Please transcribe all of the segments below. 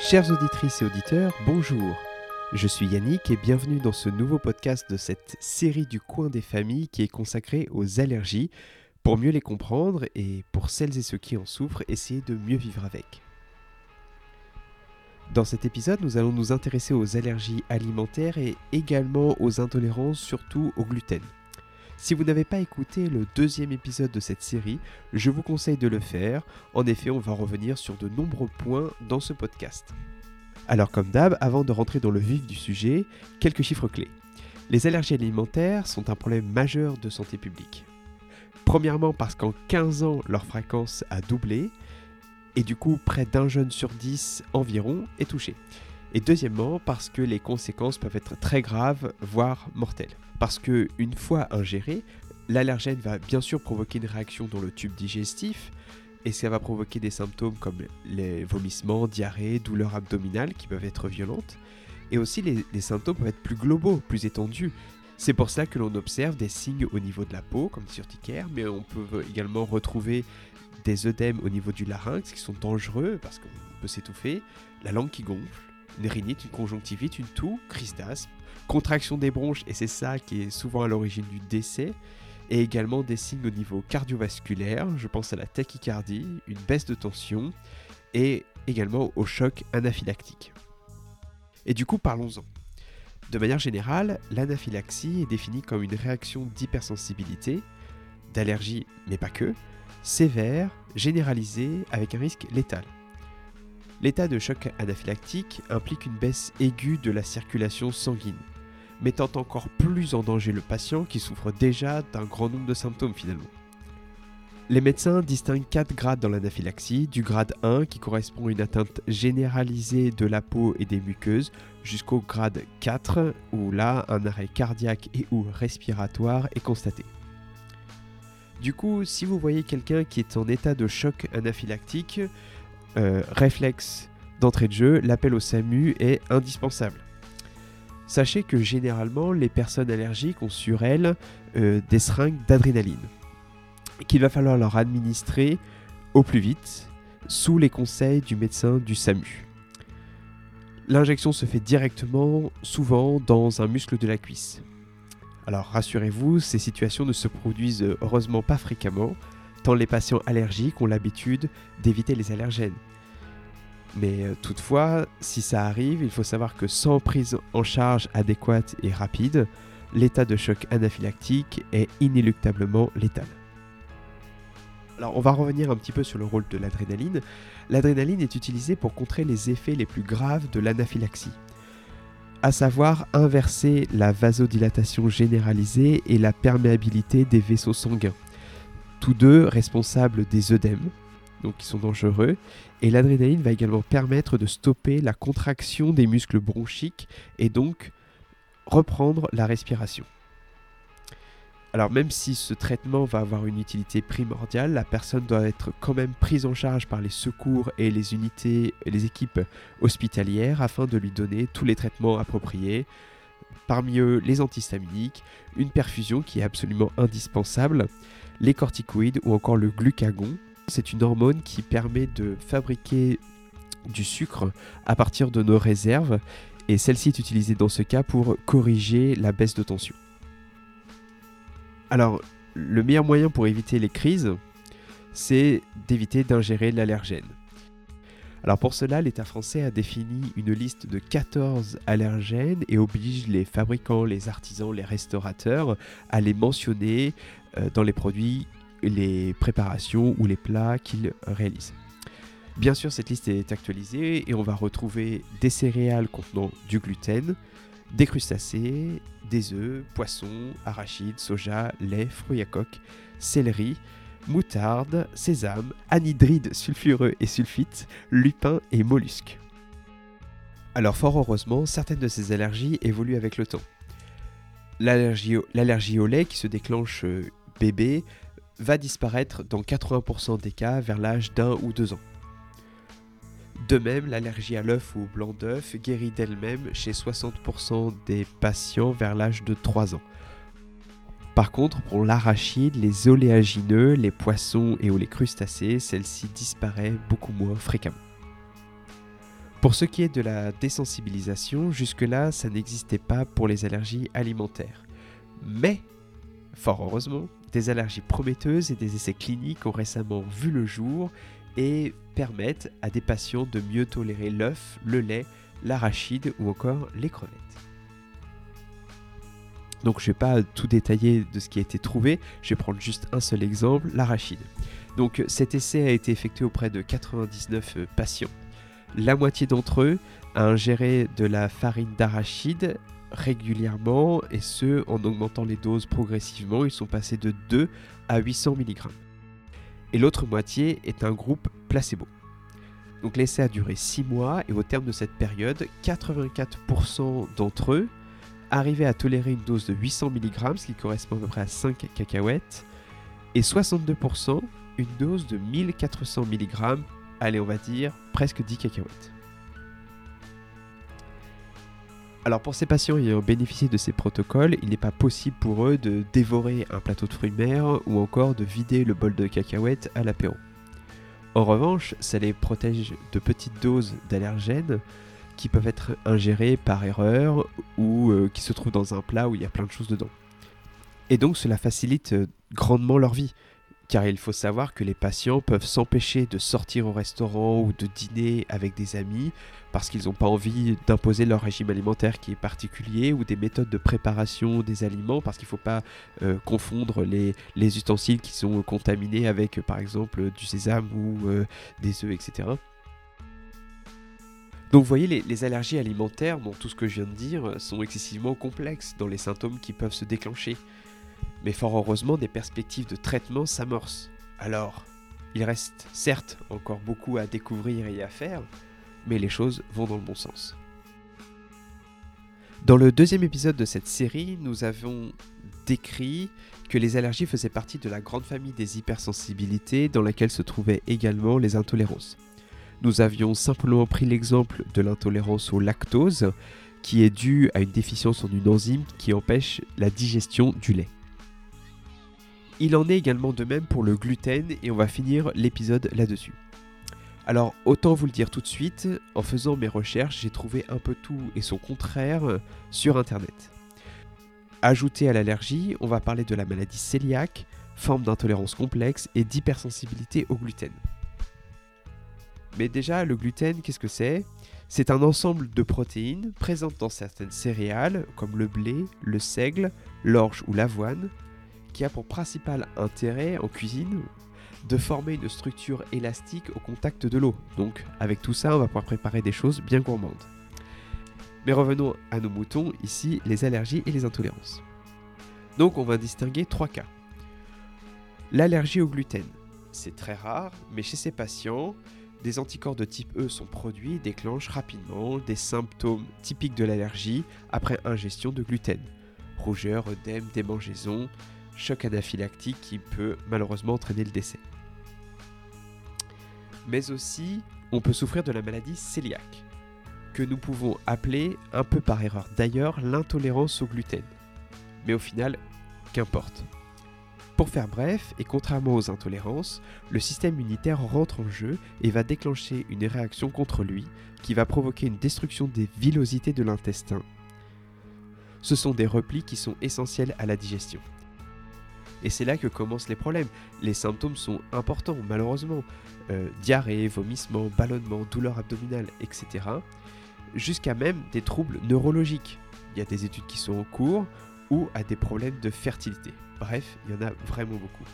Chères auditrices et auditeurs, bonjour. Je suis Yannick et bienvenue dans ce nouveau podcast de cette série du coin des familles qui est consacrée aux allergies pour mieux les comprendre et pour celles et ceux qui en souffrent, essayer de mieux vivre avec. Dans cet épisode, nous allons nous intéresser aux allergies alimentaires et également aux intolérances, surtout au gluten. Si vous n'avez pas écouté le deuxième épisode de cette série, je vous conseille de le faire. En effet, on va revenir sur de nombreux points dans ce podcast. Alors comme d'hab, avant de rentrer dans le vif du sujet, quelques chiffres clés. Les allergies alimentaires sont un problème majeur de santé publique. Premièrement parce qu'en 15 ans, leur fréquence a doublé, et du coup près d'un jeune sur 10 environ est touché. Et deuxièmement parce que les conséquences peuvent être très graves, voire mortelles. Parce que une fois ingéré, l'allergène va bien sûr provoquer une réaction dans le tube digestif et ça va provoquer des symptômes comme les vomissements, diarrhée, douleurs abdominales qui peuvent être violentes. Et aussi les, les symptômes peuvent être plus globaux, plus étendus. C'est pour cela que l'on observe des signes au niveau de la peau, comme des urticaires, mais on peut également retrouver des œdèmes au niveau du larynx qui sont dangereux parce qu'on peut s'étouffer, la langue qui gonfle, une rhinite, une conjonctivite, une toux, crise d'asthme, contraction des bronches, et c'est ça qui est souvent à l'origine du décès, et également des signes au niveau cardiovasculaire, je pense à la tachycardie, une baisse de tension, et également au choc anaphylactique. Et du coup, parlons-en. De manière générale, l'anaphylaxie est définie comme une réaction d'hypersensibilité, d'allergie, mais pas que, sévère, généralisée, avec un risque létal. L'état de choc anaphylactique implique une baisse aiguë de la circulation sanguine, mettant encore plus en danger le patient qui souffre déjà d'un grand nombre de symptômes finalement. Les médecins distinguent 4 grades dans l'anaphylaxie, du grade 1 qui correspond à une atteinte généralisée de la peau et des muqueuses, jusqu'au grade 4 où là un arrêt cardiaque et ou respiratoire est constaté. Du coup, si vous voyez quelqu'un qui est en état de choc anaphylactique, euh, réflexe d'entrée de jeu, l'appel au SAMU est indispensable. Sachez que généralement, les personnes allergiques ont sur elles euh, des seringues d'adrénaline qu'il va falloir leur administrer au plus vite sous les conseils du médecin du SAMU. L'injection se fait directement, souvent dans un muscle de la cuisse. Alors rassurez-vous, ces situations ne se produisent heureusement pas fréquemment, tant les patients allergiques ont l'habitude d'éviter les allergènes. Mais euh, toutefois, si ça arrive, il faut savoir que sans prise en charge adéquate et rapide, l'état de choc anaphylactique est inéluctablement létal. Alors on va revenir un petit peu sur le rôle de l'adrénaline. L'adrénaline est utilisée pour contrer les effets les plus graves de l'anaphylaxie, à savoir inverser la vasodilatation généralisée et la perméabilité des vaisseaux sanguins tous deux responsables des œdèmes, donc qui sont dangereux, et l'adrénaline va également permettre de stopper la contraction des muscles bronchiques et donc reprendre la respiration. Alors même si ce traitement va avoir une utilité primordiale, la personne doit être quand même prise en charge par les secours et les unités les équipes hospitalières afin de lui donner tous les traitements appropriés. Parmi eux, les antihistaminiques, une perfusion qui est absolument indispensable, les corticoïdes ou encore le glucagon. C'est une hormone qui permet de fabriquer du sucre à partir de nos réserves et celle-ci est utilisée dans ce cas pour corriger la baisse de tension. Alors, le meilleur moyen pour éviter les crises, c'est d'éviter d'ingérer l'allergène. Alors pour cela, l'État français a défini une liste de 14 allergènes et oblige les fabricants, les artisans, les restaurateurs à les mentionner euh, dans les produits, les préparations ou les plats qu'ils réalisent. Bien sûr, cette liste est actualisée et on va retrouver des céréales contenant du gluten, des crustacés, des œufs, poissons, arachides, soja, lait, fruits à coque, céleri, moutarde, sésame, anhydride sulfureux et sulfite, lupin et mollusques. Alors fort heureusement, certaines de ces allergies évoluent avec le temps. L'allergie au, lait qui se déclenche euh, bébé va disparaître dans 80% des cas vers l'âge d'un ou deux ans. De même, l'allergie à l'œuf ou au blanc d'œuf guérit d'elle-même chez 60% des patients vers l'âge de 3 ans. Par contre, pour l'arachide, les oléagineux, les poissons et ou les crustacés, celle-ci disparaît beaucoup moins fréquemment. Pour ce qui est de la désensibilisation, jusque-là, ça n'existait pas pour les allergies alimentaires. Mais, fort heureusement, des allergies prometteuses et des essais cliniques ont récemment vu le jour et permettent à des patients de mieux tolérer l'œuf, le lait, l'arachide ou encore les crevettes. Donc je ne vais pas tout détailler de ce qui a été trouvé, je vais prendre juste un seul exemple, l'arachide. Donc cet essai a été effectué auprès de 99 euh, patients. La moitié d'entre eux a ingéré de la farine d'arachide régulièrement et ce en augmentant les doses progressivement. Ils sont passés de 2 à 800 mg. Et l'autre moitié est un groupe placebo. Donc l'essai a duré 6 mois et au terme de cette période, 84% d'entre eux arrivaient à tolérer une dose de 800 mg, ce qui correspond à peu près à 5 cacahuètes, et 62% une dose de 1400 mg, allez on va dire presque 10 cacahuètes. Alors pour ces patients ayant bénéficié de ces protocoles, il n'est pas possible pour eux de dévorer un plateau de fruits de mer ou encore de vider le bol de cacahuètes à l'apéro. En revanche, ça les protège de petites doses d'allergènes qui peuvent être ingérées par erreur ou euh, qui se trouvent dans un plat où il y a plein de choses dedans. Et donc cela facilite euh, grandement leur vie car il faut savoir que les patients peuvent s'empêcher de sortir au restaurant ou de dîner avec des amis parce qu'ils n'ont pas envie d'imposer leur régime alimentaire qui est particulier ou des méthodes de préparation des aliments parce qu'il ne faut pas euh, confondre les, ustensiles qui sont contaminés avec par exemple du sésame ou des œufs, etc. Donc vous voyez, les, allergies alimentaires, dans tout ce que je viens de dire, sont excessivement complexes dans les symptômes qui peuvent se déclencher. Mais fort heureusement, des perspectives de traitement s'amorcent. Alors, il reste certes encore beaucoup à découvrir et à faire, mais les choses vont dans le bon sens. Dans le deuxième épisode de cette série, nous avons décrit que les allergies faisaient partie de la grande famille des hypersensibilités dans laquelle se trouvaient également les intolérances. Nous avions simplement pris l'exemple de l'intolérance au lactose, qui est due à une déficience en une enzyme qui empêche la digestion du lait. Il en est également de même pour le gluten et on va finir l'épisode là-dessus. Alors autant vous le dire tout de suite, en faisant mes recherches, j'ai trouvé un peu tout et son contraire sur internet. Ajouté à l'allergie, on va parler de la maladie cœliaque, forme d'intolérance complexe et d'hypersensibilité au gluten. Mais déjà, le gluten, qu'est-ce que c'est? C'est un ensemble de protéines présentes dans certaines céréales comme le blé, le seigle, l'orge ou l'avoine, qui a pour principal intérêt en cuisine de former une structure élastique au contact de l'eau. Donc avec tout ça, on va pouvoir préparer des choses bien gourmandes. Mais revenons à nos moutons, ici les allergies et les intolérances. Donc on va distinguer trois cas. L'allergie au gluten. C'est très rare, mais chez ces patients, des anticorps de type E sont produits et déclenchent rapidement des symptômes typiques de l'allergie après ingestion de gluten. Rougeur, œdème, démangeaison, choc anaphylactique qui peut malheureusement entraîner le décès. Mais aussi, on peut souffrir de la maladie cœliaque, que nous pouvons appeler, un peu par erreur d'ailleurs, l'intolérance au gluten. Mais au final, qu'importe. Pour faire bref, et contrairement aux intolérances, le système immunitaire rentre en jeu et va déclencher une réaction contre lui qui va provoquer une destruction des villosités de l'intestin. Ce sont des replis qui sont essentiels à la digestion. Et c'est là que commencent les problèmes. Les symptômes sont importants, malheureusement. Euh, diarrhée, vomissement, ballonnement, douleur abdominale, etc. Jusqu'à même des troubles neurologiques. Il y a des études qui sont en cours à des problèmes de fertilité. Bref, il y en a vraiment beaucoup.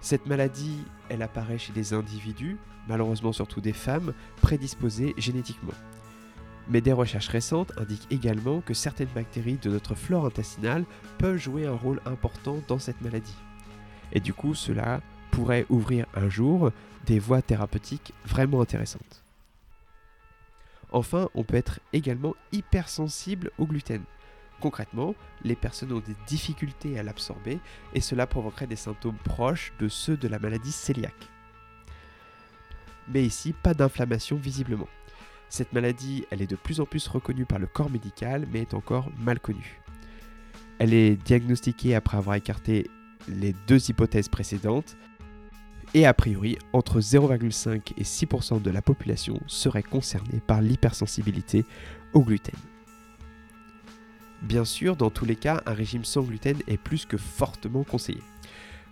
Cette maladie, elle apparaît chez des individus, malheureusement surtout des femmes, prédisposées génétiquement. Mais des recherches récentes indiquent également que certaines bactéries de notre flore intestinale peuvent jouer un rôle important dans cette maladie. Et du coup, cela pourrait ouvrir un jour des voies thérapeutiques vraiment intéressantes. Enfin, on peut être également hypersensible au gluten. Concrètement, les personnes ont des difficultés à l'absorber et cela provoquerait des symptômes proches de ceux de la maladie cœliaque. Mais ici, pas d'inflammation visiblement. Cette maladie, elle est de plus en plus reconnue par le corps médical, mais est encore mal connue. Elle est diagnostiquée après avoir écarté les deux hypothèses précédentes, Et a priori, entre 0,5 et 6% de la population serait concernée par l'hypersensibilité au gluten. Bien sûr, dans tous les cas, un régime sans gluten est plus que fortement conseillé.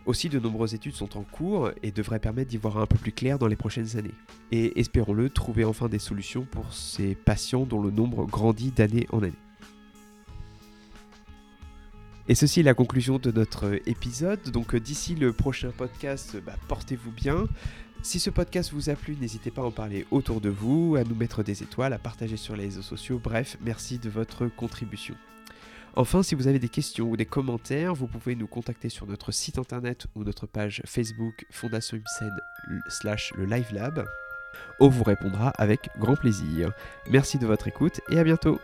Aussi, de nombreuses études sont en cours et devraient permettre d'y voir un peu plus clair dans les prochaines années. Et espérons-le, trouver enfin des solutions pour ces patients dont le nombre grandit d'année en année. Et ceci est la conclusion de notre épisode. Donc d'ici le prochain podcast, bah, portez-vous bien. Si ce podcast vous a plu, n'hésitez pas à en parler autour de vous, à nous mettre des étoiles, à partager sur les réseaux sociaux. Bref, merci de votre contribution. Enfin, si vous avez des questions ou des commentaires, vous pouvez nous contacter sur notre site internet ou notre page Facebook Fondation UMSED slash le Live Lab. On vous répondra avec grand plaisir. Merci de votre écoute et à bientôt